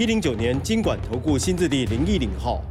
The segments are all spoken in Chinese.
一零九年经管投顾新字第零一零号。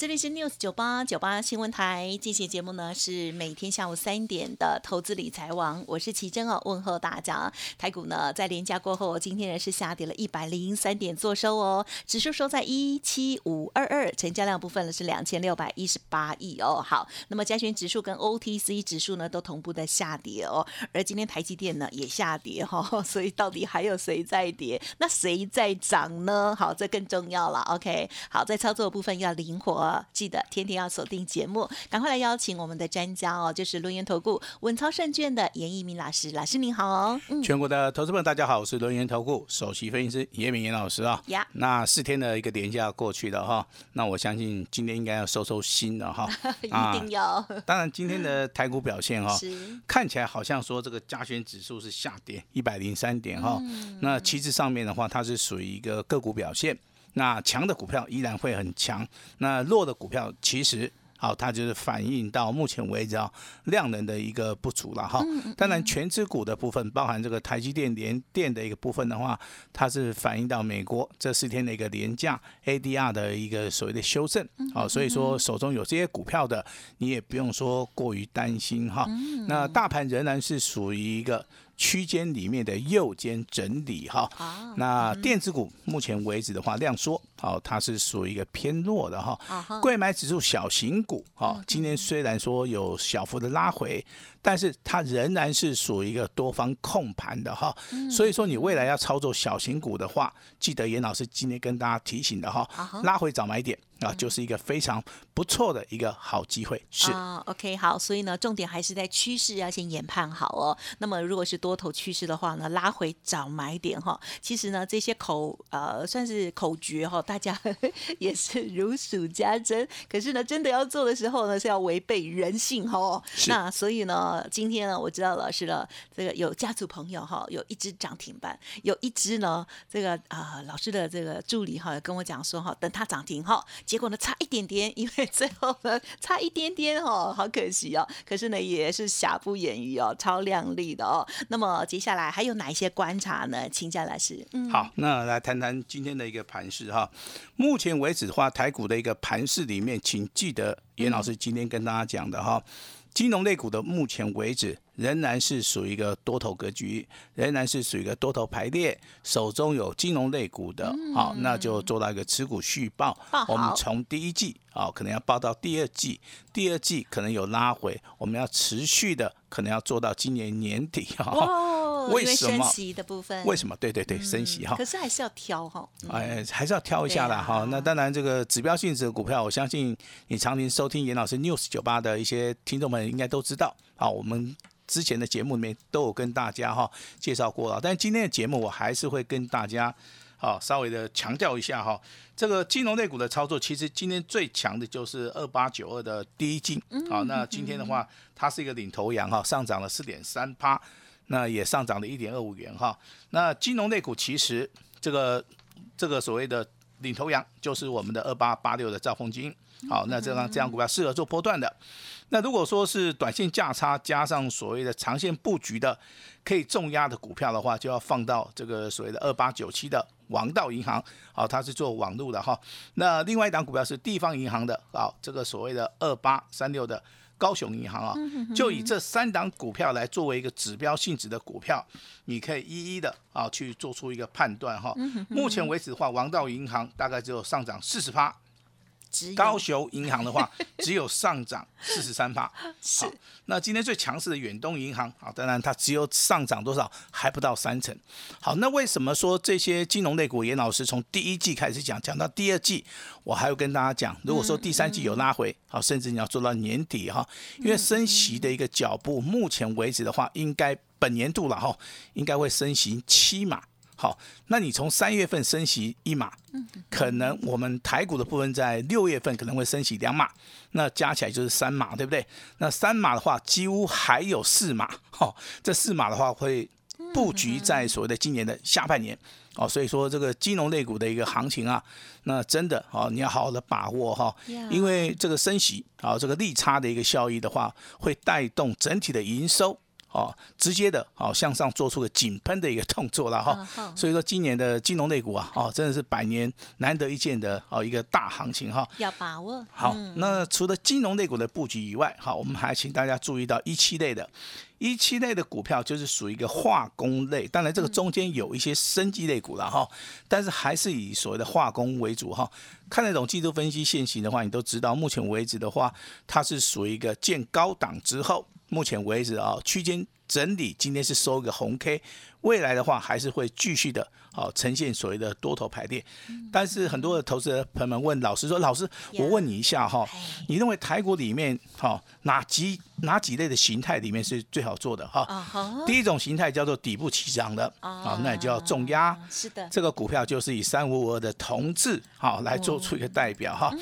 这里是 News 九八九八新闻台，进行节目呢是每天下午三点的投资理财王，我是奇珍哦，问候大家。台股呢在连假过后，今天呢是下跌了一百零三点做收哦，指数收在一七五二二，成交量部分呢是两千六百一十八亿哦。好，那么加权指数跟 OTC 指数呢都同步的下跌哦，而今天台积电呢也下跌哈，所以到底还有谁在跌？那谁在涨呢？好，这更重要了。OK，好，在操作的部分要灵活。记得天天要锁定节目，赶快来邀请我们的专家哦，就是轮源投顾稳操胜券的严一鸣老师，老师您好哦。全国的投资们大家好，我是轮源投顾首席分析师严明严老师啊。呀，那四天的一个年假过去了哈，那我相信今天应该要收收心了哈。一定要。当然今天的台股表现哈，看起来好像说这个加权指数是下跌一百零三点哈，那其实上面的话它是属于一个个股表现。那强的股票依然会很强，那弱的股票其实好，它就是反映到目前为止啊量能的一个不足了哈。当然，全指股的部分，包含这个台积电、联电的一个部分的话，它是反映到美国这四天的一个廉价 ADR 的一个所谓的修正。好，所以说手中有这些股票的，你也不用说过于担心哈。那大盘仍然是属于一个。区间里面的右肩整理哈，那电子股目前为止的话量缩，好，它是属于一个偏弱的哈。贵买指数小型股哈，今天虽然说有小幅的拉回，但是它仍然是属于一个多方控盘的哈。所以说你未来要操作小型股的话，记得严老师今天跟大家提醒的哈，拉回早买点。啊，就是一个非常不错的一个好机会，是啊，OK，好，所以呢，重点还是在趋势要先研判好哦。那么如果是多头趋势的话呢，拉回找买点哈。其实呢，这些口呃算是口诀哈，大家 也是如数家珍。可是呢，真的要做的时候呢，是要违背人性哈。那所以呢，今天呢，我知道老师了这个有家族朋友哈，有一只涨停板，有一只呢，这个啊老师的这个助理哈跟我讲说哈，等它涨停哈。结果呢，差一点点，因为最后呢，差一点点哦，好可惜哦。可是呢，也是瑕不掩瑜哦，超亮丽的哦。那么接下来还有哪一些观察呢？请教老师。嗯，好，那来谈谈今天的一个盘势哈。目前为止的话，台股的一个盘势里面，请记得严老师今天跟大家讲的哈。金融类股的目前为止仍然是属于一个多头格局，仍然是属于一个多头排列，手中有金融类股的，好，那就做到一个持股续报。我们从第一季啊，可能要报到第二季，第二季可能有拉回，我们要持续的，可能要做到今年年底哈。为什么？的部分为什么？对对对，升息哈。可是还是要挑哈。哎，还是要挑一下的哈。那当然，这个指标性质的股票，我相信你常年收听严老师 news 酒吧的一些听众们应该都知道。好，我们之前的节目里面都有跟大家哈介绍过了。但今天的节目，我还是会跟大家好稍微的强调一下哈。这个金融类股的操作，其实今天最强的就是二八九二的第一金。好，那今天的话，它是一个领头羊哈，上涨了四点三趴。那也上涨了一点二五元哈。那金融类股其实这个这个所谓的领头羊就是我们的二八八六的兆丰金。好，那这样这样股票适合做波段的。那如果说是短线价差加上所谓的长线布局的，可以重压的股票的话，就要放到这个所谓的二八九七的王道银行。好，它是做网络的哈。那另外一档股票是地方银行的，好，这个所谓的二八三六的。高雄银行啊，就以这三档股票来作为一个指标性质的股票，你可以一一的啊去做出一个判断哈。目前为止的话，王道银行大概只有上涨四十趴。高雄银行的话，只有上涨四十三帕。是。那今天最强势的远东银行，好，当然它只有上涨多少，还不到三成。好，那为什么说这些金融类股，严老师从第一季开始讲，讲到第二季，我还要跟大家讲，如果说第三季有拉回，好，甚至你要做到年底哈，因为升息的一个脚步，目前为止的话，应该本年度了哈，应该会升息七码。好，那你从三月份升息一码，可能我们台股的部分在六月份可能会升息两码，那加起来就是三码，对不对？那三码的话，几乎还有四码，哈，这四码的话会布局在所谓的今年的下半年，哦，所以说这个金融类股的一个行情啊，那真的哦，你要好好的把握哈，因为这个升息啊，这个利差的一个效益的话，会带动整体的营收。哦，直接的哦向上做出个井喷的一个动作了哈，所以说今年的金融类股啊，哦真的是百年难得一见的哦一个大行情哈，要把握。好，那除了金融类股的布局以外，好，我们还请大家注意到一期类的，一期类的股票就是属于一个化工类，当然这个中间有一些生机类股了哈，但是还是以所谓的化工为主哈。看那种季度分析现行的话，你都知道，目前为止的话，它是属于一个见高档之后。目前为止啊，区间整理，今天是收一个红 K，未来的话还是会继续的，好呈现所谓的多头排列。但是很多的投资者朋友们问老师说：“老师，我问你一下哈，你认为台股里面哈哪几哪几类的形态里面是最好做的哈？”第一种形态叫做底部起涨的，啊，那也叫重压。是的，这个股票就是以三五五二的同志好来做出一个代表哈。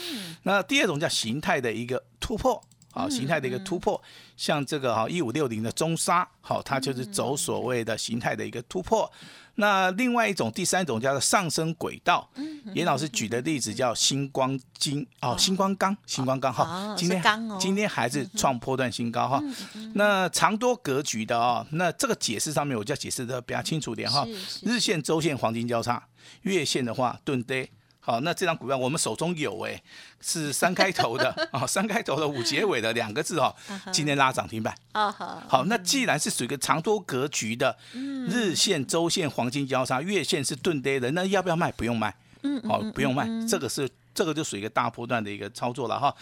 那第二种叫形态的一个突破。啊，形态的一个突破，像这个哈一五六零的中沙，好，它就是走所谓的形态的一个突破。那另外一种，第三种叫做上升轨道。严老师举的例子叫星光金哦，星光钢，星光钢哈，今天今天还是创波段新高哈。那长多格局的哦，那这个解释上面我就要解释的比较清楚点哈。日线、周线黄金交叉，月线的话钝跌。好，那这张股票我们手中有哎，是三开头的 啊，三开头的五结尾的两个字哦，今天拉涨停板。啊好，好，那既然是属于一个长多格局的，日线、周线黄金交叉，月线是钝跌的，那要不要卖？不用卖。嗯，好，不用卖，这个是这个就属于一个大波段的一个操作了哈。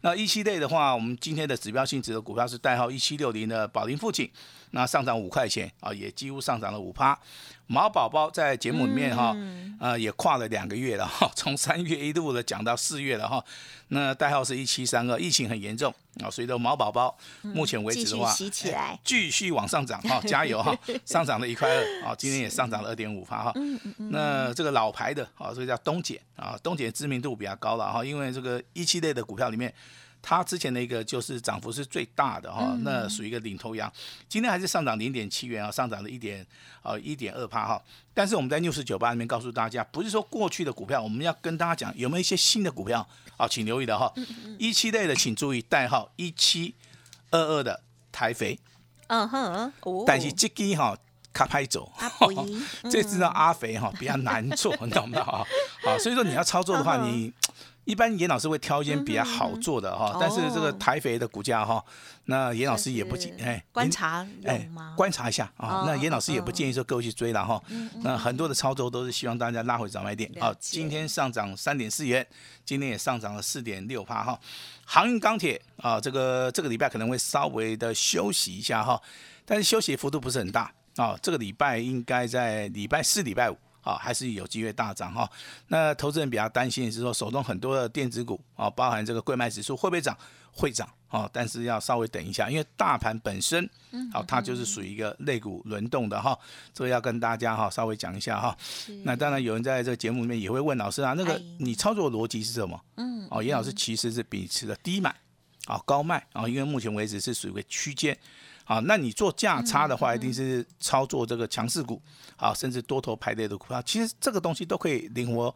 那一七类的话，我们今天的指标性质的股票是代号一七六零的宝林附近，那上涨五块钱啊，也几乎上涨了五趴。毛宝宝在节目里面哈，呃，也跨了两个月了哈，从三月一路的讲到四月了哈。那代号是一七三二，疫情很严重啊，所以说毛宝宝目前为止的话，继续往上涨哈，加油哈，上涨了一块二啊，今天也上涨了二点五趴哈。那这个老牌的啊，这个叫东姐啊，东姐知名度比较高了哈，因为这个一期类的股票里面。它之前的一个就是涨幅是最大的哈，那属于一个领头羊，今天还是上涨零点七元啊，上涨了一点呃一点二帕哈。但是我们在六十九八里面告诉大家，不是说过去的股票，我们要跟大家讲有没有一些新的股票啊，请留意的哈。一七类的请注意代号一七二二的台肥，嗯哼，但是这个哈卡拍走，这支呢阿肥哈比较难做，你懂吗？啊，好，所以说你要操作的话，你。一般严老师会挑一些比较好做的哈，但是这个台肥的股价哈，那严老师也不建哎观察哎观察一下啊，那严老师也不建议说各位去追了哈，那很多的操作都是希望大家拉回早买点啊。今天上涨三点四元，今天也上涨了四点六帕哈。航运钢铁啊，这个这个礼拜可能会稍微的休息一下哈，但是休息幅度不是很大啊。这个礼拜应该在礼拜四、礼拜五。啊，还是有机会大涨哈。那投资人比较担心的是说，手中很多的电子股啊，包含这个贵卖指数会不会涨？会涨啊，但是要稍微等一下，因为大盘本身，好，它就是属于一个类股轮动的哈。这个要跟大家哈稍微讲一下哈。那当然有人在这个节目里面也会问老师啊，那个你操作逻辑是什么？嗯，哦，严老师其实是秉持的低买啊高卖啊，因为目前为止是属于一个区间。好，那你做价差的话，一定是操作这个强势股，好，甚至多头排列的股票，其实这个东西都可以灵活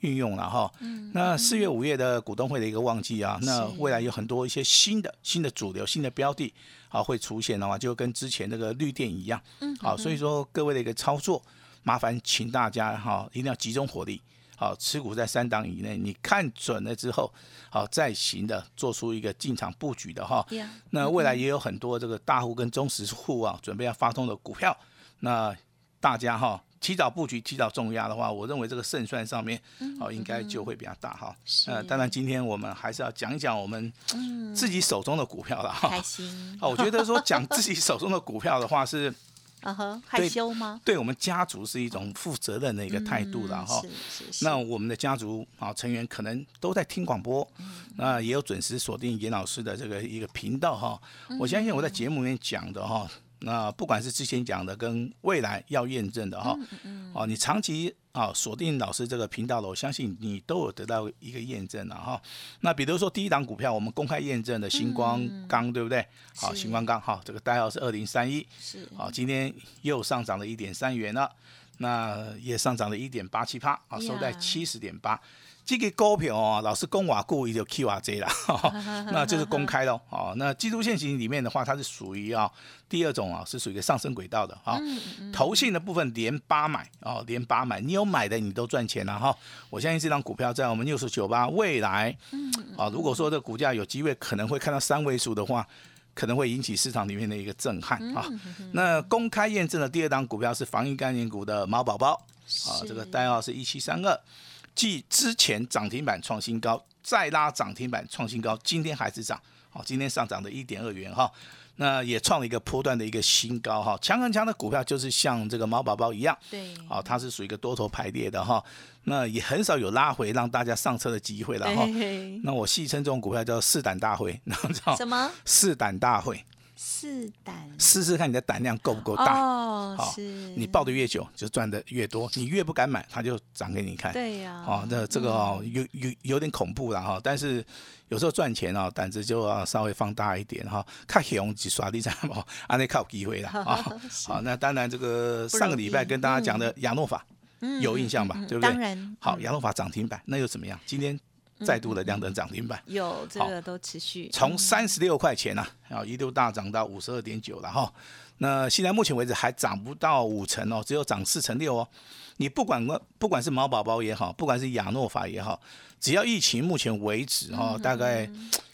运用了哈。那四月、五月的股东会的一个旺季啊，那未来有很多一些新的、新的主流、新的标的，啊会出现的话，就跟之前那个绿电一样。好，所以说各位的一个操作，麻烦请大家哈一定要集中火力。好，持股在三档以内，你看准了之后，好再行的做出一个进场布局的哈。那未来也有很多这个大户跟中实户啊，准备要发通的股票，那大家哈提早布局、提早重压的话，我认为这个胜算上面，好应该就会比较大哈。呃，当然今天我们还是要讲一讲我们自己手中的股票了哈。开心。哦，我觉得说讲自己手中的股票的话是。啊哈，害羞吗？对我们家族是一种负责任的一个态度了哈。是是是。那我们的家族啊成员可能都在听广播，那也有准时锁定严老师的这个一个频道哈。我相信我在节目里面讲的哈，那不管是之前讲的跟未来要验证的哈，哦，你长期啊锁定老师这个频道了，我相信你都有得到一个验证了哈。那比如说第一档股票，我们公开验证的星光钢，对不对？好，星光钢哈，这个代号是二零三一，是好，今天又上涨了一点三元了，那也上涨了一点八七八，啊，收在呀七十点八。这个股票哦，老师公瓦故意就 Q 啊 J 啦，那就是公开喽。哦，那基督线型里面的话，它是属于啊第二种啊，是属于一个上升轨道的哈。投信的部分连八买哦，连八买，你有买的你都赚钱了哈。我相信这张股票在我们六十九八未来，啊，如果说这股价有机会可能会看到三位数的话。可能会引起市场里面的一个震撼啊。那公开验证的第二档股票是防疫概念股的毛宝宝啊，是这个代号是一七三二，继之前涨停板创新高，再拉涨停板创新高，今天还是涨，好，今天上涨的一点二元哈。那也创了一个波段的一个新高哈，强很强的股票就是像这个毛宝宝一样，对，啊，它是属于一个多头排列的哈，那也很少有拉回让大家上车的机会了哈。那我戏称这种股票叫试胆大会，你知道什么试胆大会，四胆试试看你的胆量够不够大。哦，好是你抱的越久，就赚的越多。你越不敢买，它就涨给你看。对呀，哦，那这个哦，有有有点恐怖了哈。但是有时候赚钱哦，胆子就要稍微放大一点哈。看熊几耍地产哦，啊，那靠机会了啊。好，那当然这个上个礼拜跟大家讲的亚诺法嗯有印象吧？对不对？当然，好，嗯亚诺法涨停板，那又怎么样？今天再度的亮灯涨停板。有这个都持续从三十六块钱呐、啊，一度大涨到五十二点九了哈。那现在目前为止还涨不到五成哦，只有涨四成六哦。你不管不管是毛宝宝也好，不管是亚诺法也好，只要疫情目前为止哈、大概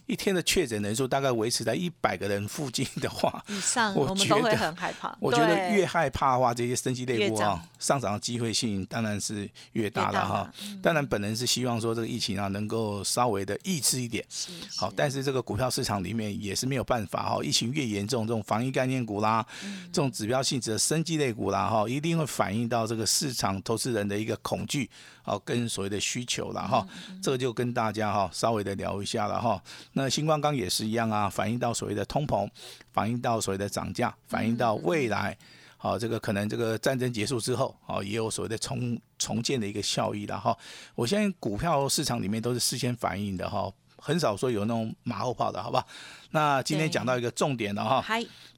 一天的确诊人数大概维持在一百个人附近的话，以上，我我们都会很害怕。我觉得越害怕的话，这些生级类股啊上涨的机会性当然是越大了哈。当然，本人是希望说这个疫情啊能够稍微的抑制一点。是好，但是这个股票市场里面也是没有办法哈，疫情越严重，这种防疫概念股啦，嗯。这种指标性质的生技类股啦哈，一定会反映到这个市场投资人的一个恐惧，哦，跟所谓的需求了哈，嗯这个就跟大家哈稍微的聊一下了哈。那新光钢也是一样啊，反映到所谓的通膨，反映到所谓的涨价，反映到未来。好，这个可能这个战争结束之后，好，也有所谓的重重建的一个效益了哈。我相信股票市场里面都是事先反映的哈，很少说有那种马后炮的，好不好？那今天讲到一个重点了哈，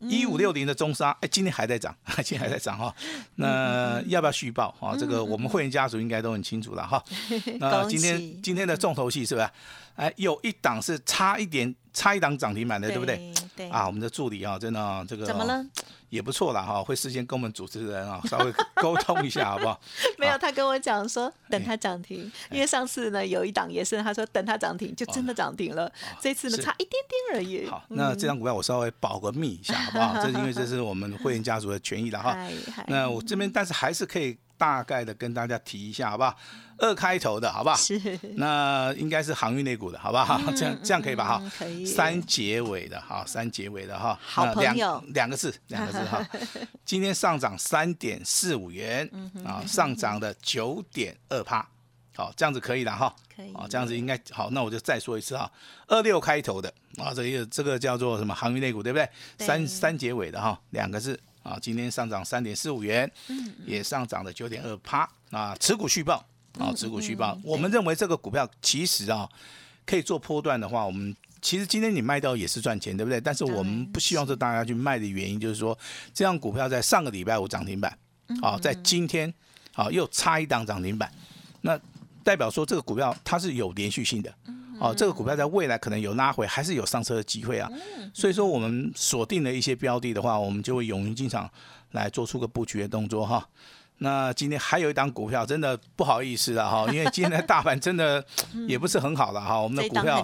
一五六零的中沙，哎，今天还在涨，今天还在涨哈。那要不要续报啊？这个我们会员家族应该都很清楚了哈。那今天今天的重头戏是不是？哎，有一档是差一点，差一档涨停板的，对不对？？对啊，我们的助理啊，真的啊这个哦怎么了？也不错啦哈，会事先跟我们主持人啊稍微沟通一下，好不好？没有，他跟我讲说哎等它涨停，因为上次呢有一档也是，他说等它涨停就真的涨停了，这次呢差一点点而已。好，那这张股票我稍微保个密一下，好不好？这是因为这是我们会员家族的权益了哈。那我这边但是还是可以大概的跟大家提一下，好不好？二开头的好不好？是那应该是航运类股的，好不好？这样这样可以吧？哈嗯，可以三结尾的哈，三结尾的哈，好朋友两个字，两个字哈。今天上涨三点四五元嗯啊，上涨的九点二趴，好，这样子可以了哈。可以啊，这样子应该好。那我就再说一次哈，二六开头的啊，这个这个叫做什么航运类股，对不对？对三三结尾的哈，两个字啊，今天上涨三点四五元，嗯也上涨了九点二趴啊，持股续报嗯啊，持股续报。我们认为这个股票其实啊，可以做波段的话，我们。其实今天你卖掉也是赚钱，对不对？但是我们不希望这大家去卖的原因，就是说，这样股票在上个礼拜五涨停板，嗯啊，在今天啊又差一档涨停板，那代表说这个股票它是有连续性的。哦，这个股票在未来可能有拉回，还是有上车的机会啊。所以说，我们锁定了一些标的的话，我们就会勇于进场来做出个布局的动作哈。那今天还有一档股票，真的不好意思了哈，因为今天的大盘真的也不是很好了哈。我们的股票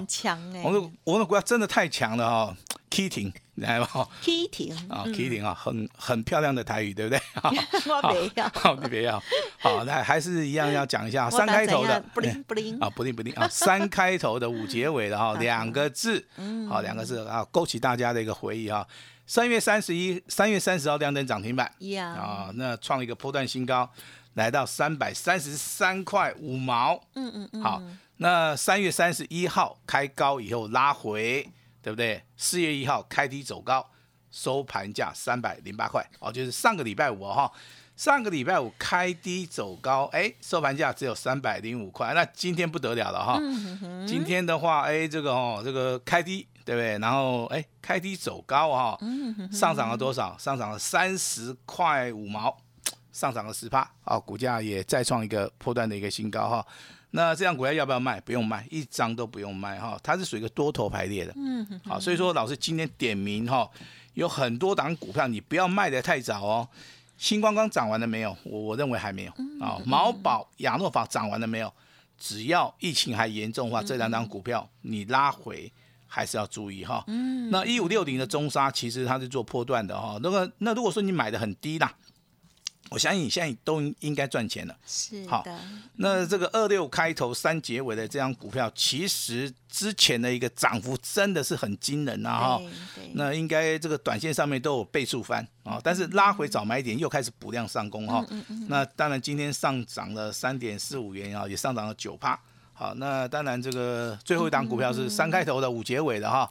我们的我们的股票真的太强了哈，K 停来吧，K 停啊，K 停啊，很很漂亮的台语，对不对？我没要，好，你别要。好，那还是一样要讲一下三开头的，不灵 不灵。啊，不灵不灵啊，三开头的五结尾的哈，两个字，嗯。好，两个字啊，勾起大家的一个回忆哈。三月三十一，三月三十号亮灯涨停板。呀，啊，那创一个波段新高，来到三百三十三块五毛。嗯嗯嗯，好，那三月三十一号开高以后拉回，对不对？四月一号开低走高，收盘价三百零八块。哦，就是上个礼拜五哈，上个礼拜五开低走高，哎，收盘价只有三百零五块，那今天不得了了哈，今天的话，哎，这个哦，这个开低对不对？然后哎，开低走高哈，上涨了多少？上涨了三十块五毛，上涨了十帕啊，股价也再创一个破断的一个新高哈。那这样股票要不要卖？不用卖，一张都不用卖哈，它是属于一个多头排列的，嗯，好，所以说老师今天点名哈，有很多档股票你不要卖的太早哦。星光刚涨完了没有？我我认为还没有啊。毛宝、亚诺法涨完了没有？只要疫情还严重的话，这两档股票你拉回还是要注意哈。嗯，那一五六零的中沙其实它是做破段的哈，那个那如果说你买的很低啦。我相信你现在都应该赚钱了。是好，那这个二六开头三结尾的这张股票，其实之前的一个涨幅真的是很惊人啊！哈，那应该这个短线上面都有倍数翻啊，但是拉回早买点又开始补量上攻哈。那当然今天上涨了三点四五元啊，也上涨了九帕。好，那当然这个最后一档股票是三开头的五结尾的哈，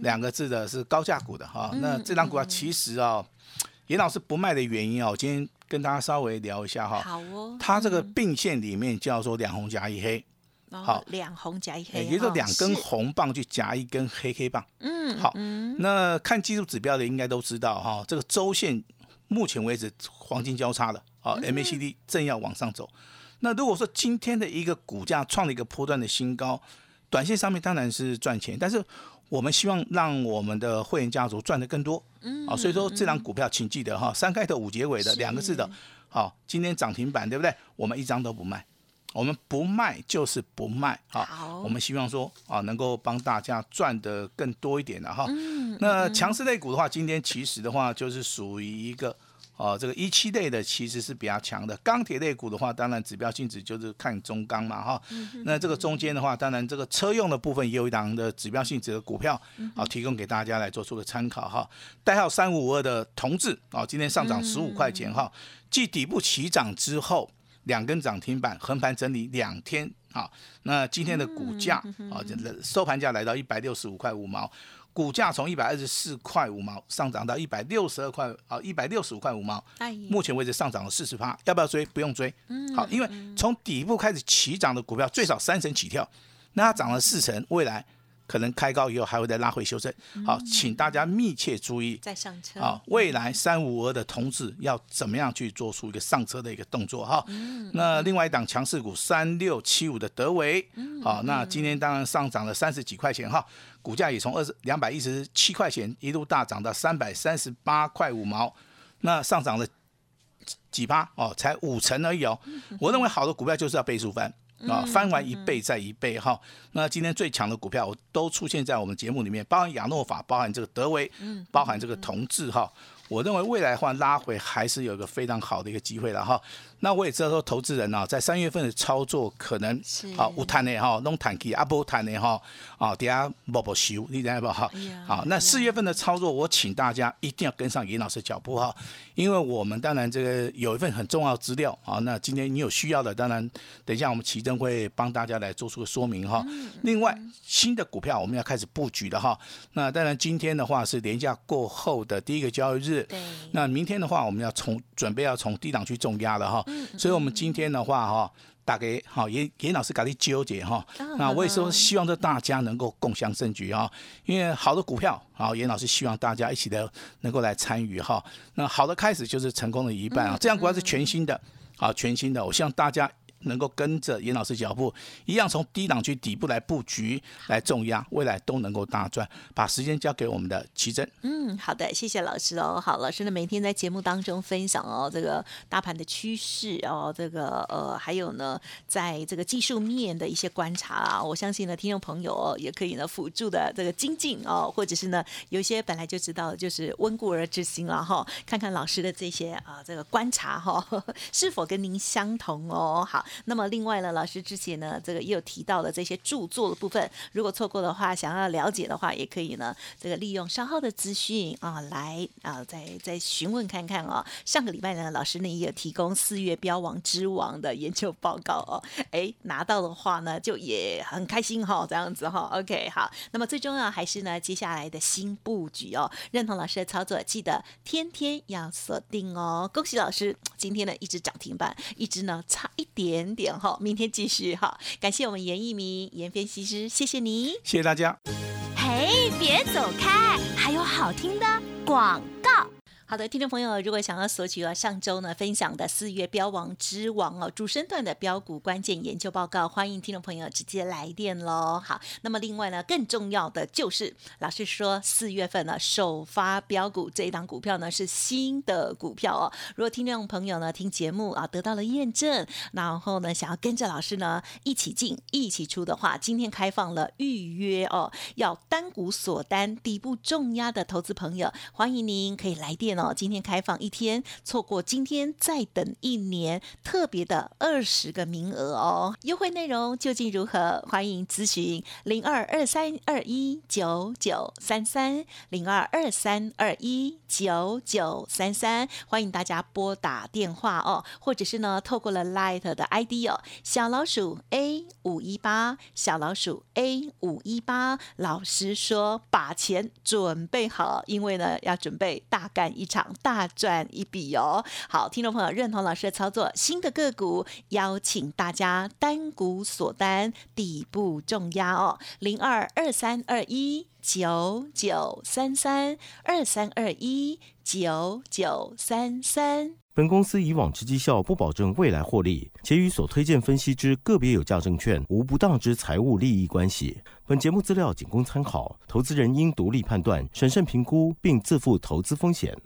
两个字的是高价股的哈。那这张股票其实啊，严老师不卖的原因啊，我今天。跟大家稍微聊一下哈，好哦。它这个并线里面叫做两红夹一黑，好，两红夹一黑，也就是两根红棒去夹一根黑黑棒。嗯，好。那看技术指标的应该都知道哈，这个周线目前为止黄金交叉了，好，MACD 正要往上走。那如果说今天的一个股价创了一个波段的新高，短线上面当然是赚钱，但是。我们希望让我们的会员家族赚的更多，嗯，啊，所以说这张股票，请记得哈，三开头五结尾的两个字的，好，今天涨停板，对不对？我们一张都不卖，我们不卖就是不卖，好，我们希望说啊，能够帮大家赚的更多一点的哈。那强势类股的话，今天其实的话就是属于一个。哦，这个一期类的其实是比较强的，钢铁类股的话，当然指标性质就是看中钢嘛，哈。那这个中间的话，当然这个车用的部分也有一档的指标性质的股票，好提供给大家来做出个参考哈。代号三五五二的同志，哦，今天上涨十五块钱哈，继底部起涨之后，两根涨停板横盘整理两天，好，那今天的股价啊，收盘价来到一百六十五块五毛。股价从一百二十四块五毛上涨到一百六十二块啊，一百六十五块五毛，目前为止上涨了四十趴，要不要追？不用追。好，因为从底部开始起涨的股票最少三成起跳，那它涨了四成，未来。可能开高以后还会再拉回修正，好，请大家密切注意。再上车。好，未来三五二的同志要怎么样去做出一个上车的一个动作哈？那另外一档强势股三六七五的德维，好，那今天当然上涨了三十几块钱哈，股价也从二十两百一十七块钱一路大涨到三百三十八块五毛，那上涨了几趴哦，才五成而已哦。我认为好的股票就是要倍数翻。啊，翻完一倍再一倍哈。那今天最强的股票，我都出现在我们节目里面，包含亚诺法，包含这个德维，包含这个同志哈。我认为未来的话拉回还是有一个非常好的一个机会了哈。那我也知道说，投资人呢，在三月份的操作可能好无谈的哈，弄谈期啊不谈的哈，啊底下不不修，你知道不哈？好，那四月份的操作，我请大家一定要跟上严老师脚步哈，因为我们当然这个有一份很重要资料啊。那今天你有需要的，当然等一下我们奇珍会帮大家来做出个说明哈。另外，新的股票我们要开始布局的哈。那当然今天的话是年假过后的第一个交易日，那明天的话我们要从准备要从低档去重压了哈。所以，我们今天的话，哈，打给好严严老师搞的纠结哈。那我也说，希望这大家能够共享胜局哈。因为好的股票，好严老师希望大家一起的能够来参与哈。那好的开始就是成功的一半啊。这样股票是全新的，啊全新的。我希望大家。能够跟着严老师脚步，一样从低档区底部来布局，来重压，未来都能够大赚。把时间交给我们的奇珍。嗯，好的，谢谢老师哦。好，老师呢每天在节目当中分享哦，这个大盘的趋势哦，这个呃，还有呢，在这个技术面的一些观察啊，我相信呢，听众朋友哦，也可以呢辅助的这个精进哦，或者是呢，有一些本来就知道就是温故而知新了哈，看看老师的这些啊这个观察哈，是否跟您相同哦。好。那么另外呢，老师之前呢，这个也有提到的这些著作的部分，如果错过的话，想要了解的话，也可以呢，这个利用稍后的资讯啊，来啊，再再询问看看哦。上个礼拜呢，老师呢也有提供四月标王之王的研究报告哦，哎，拿到的话呢，就也很开心哈，这样子哈。OK，好，那么最重要还是呢，接下来的新布局哦，认同老师的操作，记得天天要锁定哦。恭喜老师，今天呢一直涨停板，一直呢差一点点点哈，明天继续哈。感谢我们严一鸣严分析师，谢谢你，谢谢大家。嘿，别走开，还有好听的广告。好的，听众朋友，如果想要索取啊上周呢分享的四月标王之王哦主升段的标股关键研究报告，欢迎听众朋友直接来电喽。好，那么另外呢，更重要的就是老师说四月份呢首发标股这一档股票呢是新的股票哦。如果听众朋友呢听节目啊得到了验证，然后呢想要跟着老师呢一起进一起出的话，今天开放了预约哦，要单股锁单底部重压的投资朋友，欢迎您可以来电哦。今天开放一天，错过今天再等一年，特别的二十个名额哦。优惠内容究竟如何？欢迎咨询零二二三二一九九三三零二二三二一九九三三，欢迎大家拨打电话哦，或者是呢，透过了 Light 的 ID 哦，小老鼠 A 五一八，小老鼠 A 五一八。老师说，把钱准备好，因为呢，要准备大干一一。场大赚一笔哦！好，听众朋友认同老师的操作，新的个股邀请大家单股锁单，底部重压哦，零二二三二一九九三三二三二一九九三三。本公司以往之绩效不保证未来获利，且与所推荐分析之个别有价证券无不当之财务利益关系。本节目资料仅供参考，投资人应独立判断、审慎评估，并自负投资风险。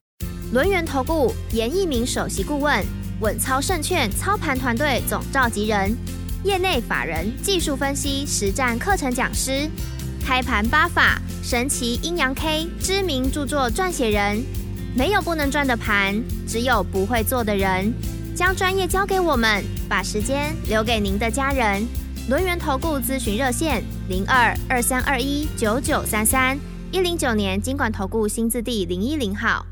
轮源投顾严一鸣首席顾问，稳操胜券操盘团队总召集人，业内法人技术分析实战课程讲师，开盘八法神奇阴阳 K 知名著作撰写人。没有不能赚的盘，只有不会做的人。将专业交给我们，把时间留给您的家人。轮源投顾咨询热线零二二三二一九九三三一零九年经管投顾新字第零一零号。